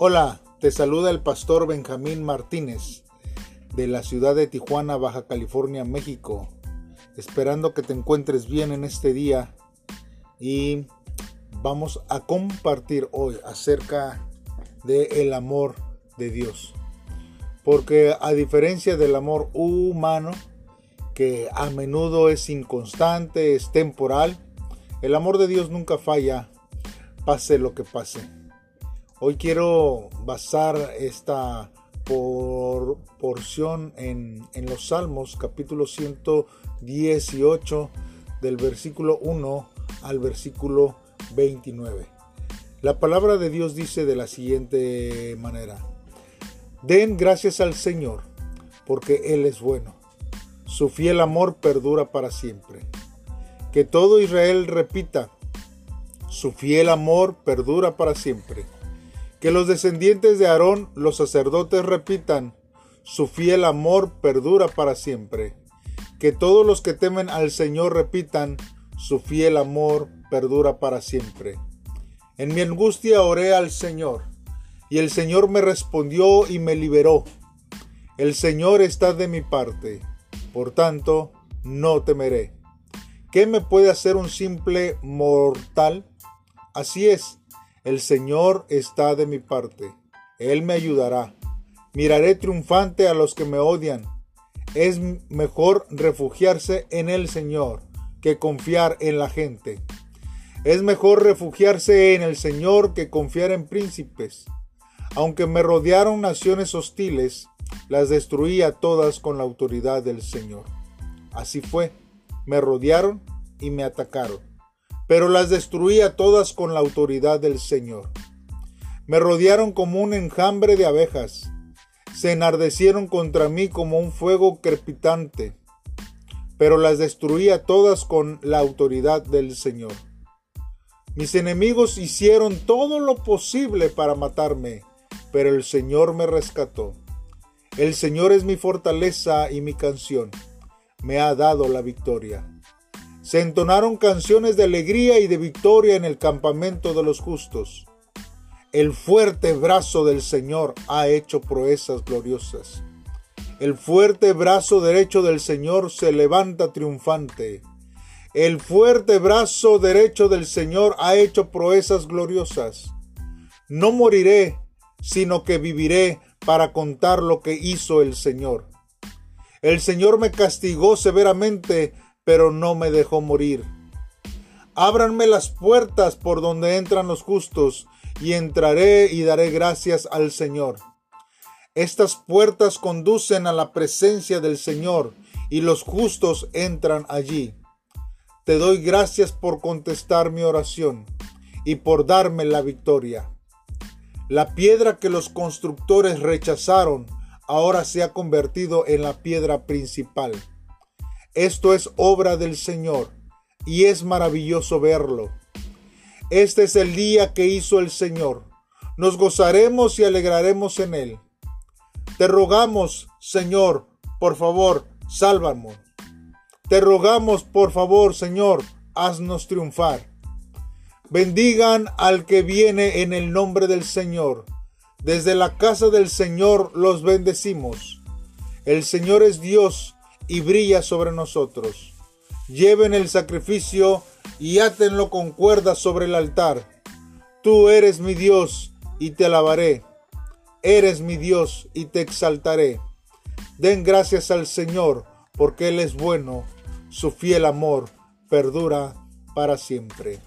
Hola, te saluda el pastor Benjamín Martínez de la ciudad de Tijuana, Baja California, México. Esperando que te encuentres bien en este día y vamos a compartir hoy acerca de el amor de Dios. Porque a diferencia del amor humano, que a menudo es inconstante, es temporal, el amor de Dios nunca falla, pase lo que pase. Hoy quiero basar esta por porción en, en, los Salmos, capítulo 118, del versículo 1 al versículo 29. La palabra de Dios dice de la siguiente manera, Den gracias al Señor, porque Él es bueno. Su fiel amor perdura para siempre. Que todo Israel repita, su fiel amor perdura para siempre. Que los descendientes de Aarón, los sacerdotes, repitan, su fiel amor perdura para siempre. Que todos los que temen al Señor repitan, su fiel amor perdura para siempre. En mi angustia oré al Señor, y el Señor me respondió y me liberó. El Señor está de mi parte, por tanto, no temeré. ¿Qué me puede hacer un simple mortal? Así es, el Señor está de mi parte. Él me ayudará. Miraré triunfante a los que me odian. Es mejor refugiarse en el Señor que confiar en la gente. Es mejor refugiarse en el Señor que confiar en príncipes. Aunque me rodearon naciones hostiles, las destruía todas con la autoridad del Señor. Así fue, me rodearon y me atacaron, pero las destruía todas con la autoridad del Señor. Me rodearon como un enjambre de abejas, se enardecieron contra mí como un fuego crepitante, pero las destruía todas con la autoridad del Señor. Mis enemigos hicieron todo lo posible para matarme, pero el Señor me rescató. El Señor es mi fortaleza y mi canción. Me ha dado la victoria. Se entonaron canciones de alegría y de victoria en el campamento de los justos. El fuerte brazo del Señor ha hecho proezas gloriosas. El fuerte brazo derecho del Señor se levanta triunfante. El fuerte brazo derecho del Señor ha hecho proezas gloriosas. No moriré, sino que viviré para contar lo que hizo el Señor. El Señor me castigó severamente, pero no me dejó morir. Ábranme las puertas por donde entran los justos, y entraré y daré gracias al Señor. Estas puertas conducen a la presencia del Señor, y los justos entran allí. Te doy gracias por contestar mi oración y por darme la victoria. La piedra que los constructores rechazaron ahora se ha convertido en la piedra principal. Esto es obra del Señor y es maravilloso verlo. Este es el día que hizo el Señor. Nos gozaremos y alegraremos en él. Te rogamos, Señor, por favor, sálvanos. Te rogamos, por favor, Señor, haznos triunfar. Bendigan al que viene en el nombre del Señor. Desde la casa del Señor los bendecimos. El Señor es Dios y brilla sobre nosotros. Lleven el sacrificio y átenlo con cuerdas sobre el altar. Tú eres mi Dios y te alabaré. Eres mi Dios y te exaltaré. Den gracias al Señor porque Él es bueno su fiel amor perdura para siempre.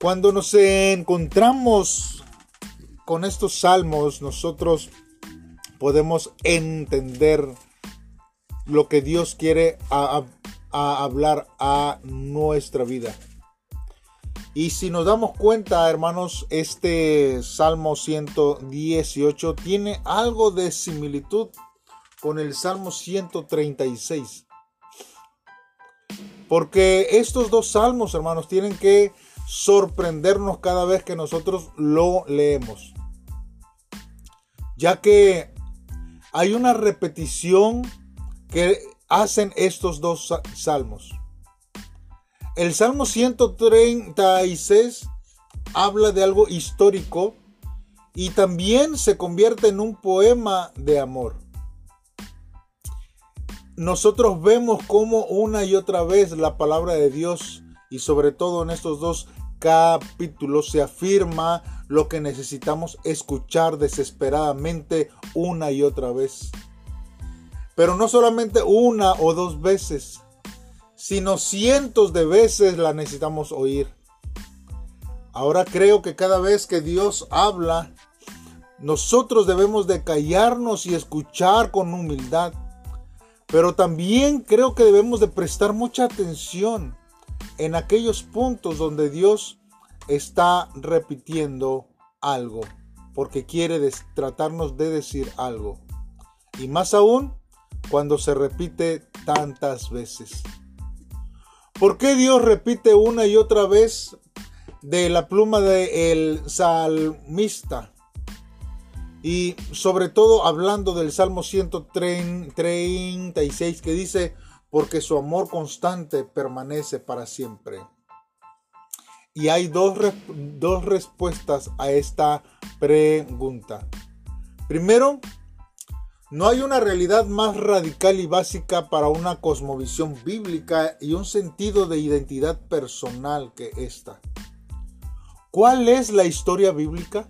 Cuando nos encontramos con estos salmos, nosotros podemos entender lo que Dios quiere hablar a nuestra vida. Y si nos damos cuenta, hermanos, este Salmo 118 tiene algo de similitud con el Salmo 136. Porque estos dos salmos, hermanos, tienen que sorprendernos cada vez que nosotros lo leemos. Ya que hay una repetición que hacen estos dos salmos. El Salmo 136 habla de algo histórico y también se convierte en un poema de amor. Nosotros vemos cómo una y otra vez la palabra de Dios y sobre todo en estos dos capítulos se afirma lo que necesitamos escuchar desesperadamente una y otra vez. Pero no solamente una o dos veces, sino cientos de veces la necesitamos oír. Ahora creo que cada vez que Dios habla, nosotros debemos de callarnos y escuchar con humildad. Pero también creo que debemos de prestar mucha atención en aquellos puntos donde Dios está repitiendo algo, porque quiere tratarnos de decir algo. Y más aún cuando se repite tantas veces. ¿Por qué Dios repite una y otra vez de la pluma del salmista? Y sobre todo hablando del Salmo 136 que dice, porque su amor constante permanece para siempre. Y hay dos, dos respuestas a esta pregunta. Primero, no hay una realidad más radical y básica para una cosmovisión bíblica y un sentido de identidad personal que esta. ¿Cuál es la historia bíblica?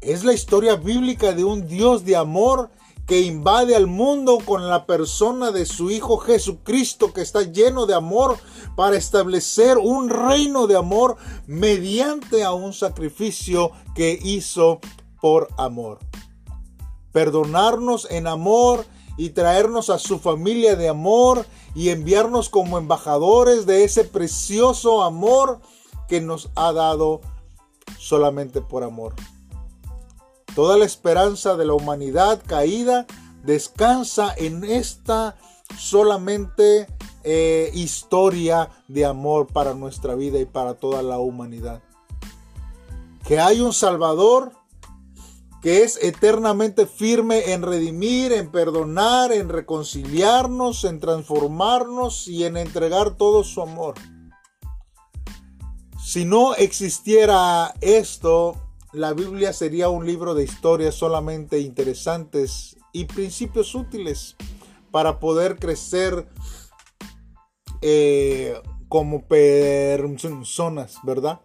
Es la historia bíblica de un Dios de amor que invade al mundo con la persona de su Hijo Jesucristo, que está lleno de amor para establecer un reino de amor mediante a un sacrificio que hizo por amor. Perdonarnos en amor y traernos a su familia de amor y enviarnos como embajadores de ese precioso amor que nos ha dado solamente por amor. Toda la esperanza de la humanidad caída descansa en esta solamente eh, historia de amor para nuestra vida y para toda la humanidad. Que hay un Salvador que es eternamente firme en redimir, en perdonar, en reconciliarnos, en transformarnos y en entregar todo su amor. Si no existiera esto, la Biblia sería un libro de historias solamente interesantes y principios útiles para poder crecer eh, como personas, ¿verdad?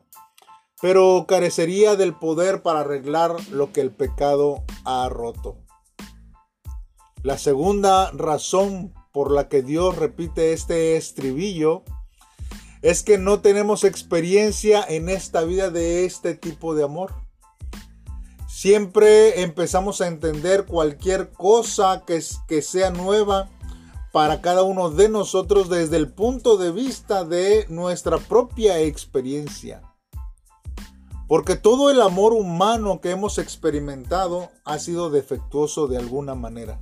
Pero carecería del poder para arreglar lo que el pecado ha roto. La segunda razón por la que Dios repite este estribillo es que no tenemos experiencia en esta vida de este tipo de amor. Siempre empezamos a entender cualquier cosa que, que sea nueva para cada uno de nosotros desde el punto de vista de nuestra propia experiencia. Porque todo el amor humano que hemos experimentado ha sido defectuoso de alguna manera.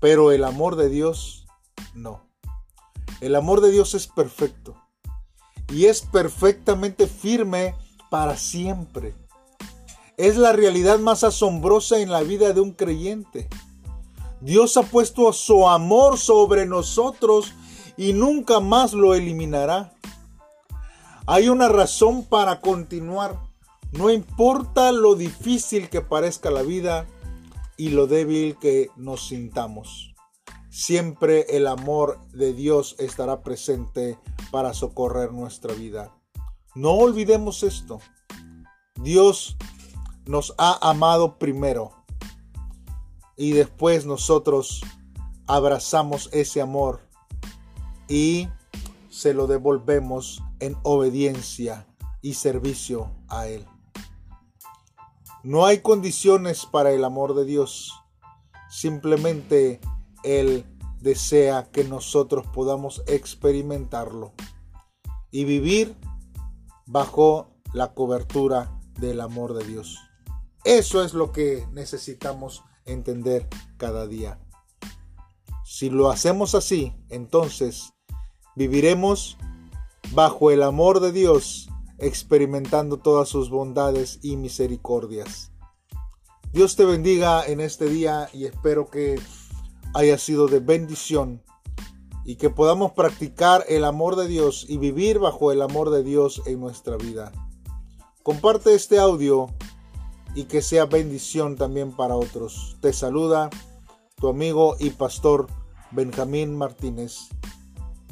Pero el amor de Dios no. El amor de Dios es perfecto. Y es perfectamente firme para siempre es la realidad más asombrosa en la vida de un creyente. Dios ha puesto su amor sobre nosotros y nunca más lo eliminará. Hay una razón para continuar. No importa lo difícil que parezca la vida y lo débil que nos sintamos. Siempre el amor de Dios estará presente para socorrer nuestra vida. No olvidemos esto. Dios nos ha amado primero y después nosotros abrazamos ese amor y se lo devolvemos en obediencia y servicio a Él. No hay condiciones para el amor de Dios, simplemente Él desea que nosotros podamos experimentarlo y vivir bajo la cobertura del amor de Dios. Eso es lo que necesitamos entender cada día. Si lo hacemos así, entonces viviremos bajo el amor de Dios, experimentando todas sus bondades y misericordias. Dios te bendiga en este día y espero que haya sido de bendición y que podamos practicar el amor de Dios y vivir bajo el amor de Dios en nuestra vida. Comparte este audio y que sea bendición también para otros. Te saluda tu amigo y pastor Benjamín Martínez.